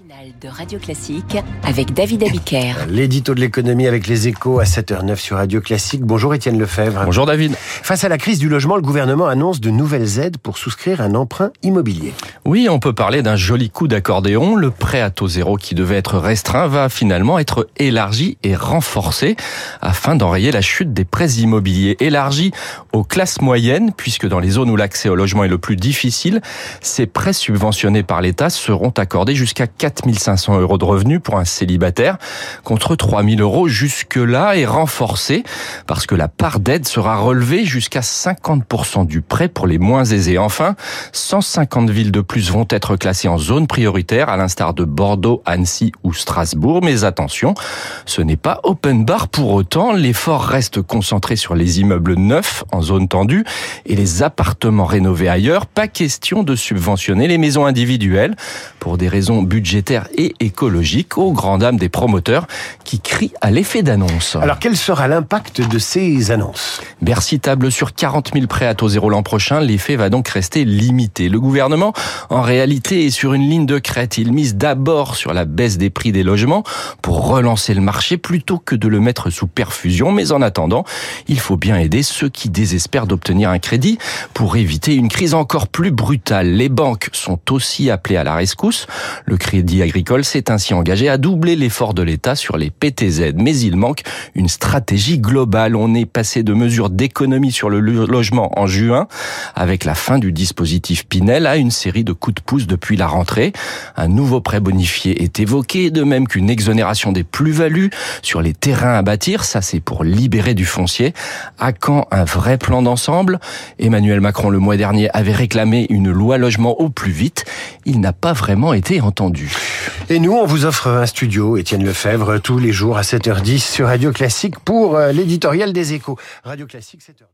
matinale de Radio Classique avec David Abiker. L'édito de l'économie avec les échos à 7h09 sur Radio Classique. Bonjour Étienne Lefebvre. Bonjour David. Face à la crise du logement, le gouvernement annonce de nouvelles aides pour souscrire un emprunt immobilier. Oui, on peut parler d'un joli coup d'accordéon. Le prêt à taux zéro qui devait être restreint va finalement être élargi et renforcé afin d'enrayer la chute des prêts immobiliers. Élargi aux classes moyennes puisque dans les zones où l'accès au logement est le plus difficile, ces prêts subventionnés par l'État seront accordés jusqu'à 4500 euros de revenus pour un célibataire contre 3000 euros jusque-là et renforcé parce que la part d'aide sera relevée jusqu'à 50% du prêt pour les moins aisés. Enfin, 150 villes de plus vont être classées en zone prioritaire à l'instar de Bordeaux, Annecy ou Strasbourg. Mais attention, ce n'est pas open bar pour autant. L'effort reste concentré sur les immeubles neufs en zone tendue et les appartements rénovés ailleurs. Pas question de subventionner les maisons individuelles pour des raisons budgétaires et écologiques aux grand dames des promoteurs qui crient à l'effet d'annonce. Alors quel sera l'impact de ces annonces? Bercy table sur 40 000 prêts à taux zéro l'an prochain. L'effet va donc rester limité. Le gouvernement, en réalité, est sur une ligne de crête. Il mise d'abord sur la baisse des prix des logements pour relancer le marché plutôt que de le mettre sous perfusion. Mais en attendant, il faut bien aider ceux qui désespèrent d'obtenir un crédit pour éviter une crise encore plus brutale. Les banques sont aussi appelées à la rescousse. Le Crédit Agricole s'est ainsi engagé à doubler l'effort de l'État sur les PTZ. Mais il manque une stratégie globale. On est passé de mesures d'économie sur le logement en juin, avec la fin du dispositif Pinel, à une série de coups de pouce depuis la rentrée. Un nouveau prêt bonifié est évoqué, de même qu'une exonération des plus-values sur les terrains à bâtir. Ça, c'est pour libérer du foncier. À quand un vrai plan d'ensemble? Emmanuel Macron, le mois dernier, avait réclamé une loi logement au plus vite. Il n'a pas vraiment été entendu. Et nous, on vous offre un studio, Étienne Lefebvre, tous les jours à 7h10 sur Radio Classique pour l'éditorial des échos. Radio Classique, 7h.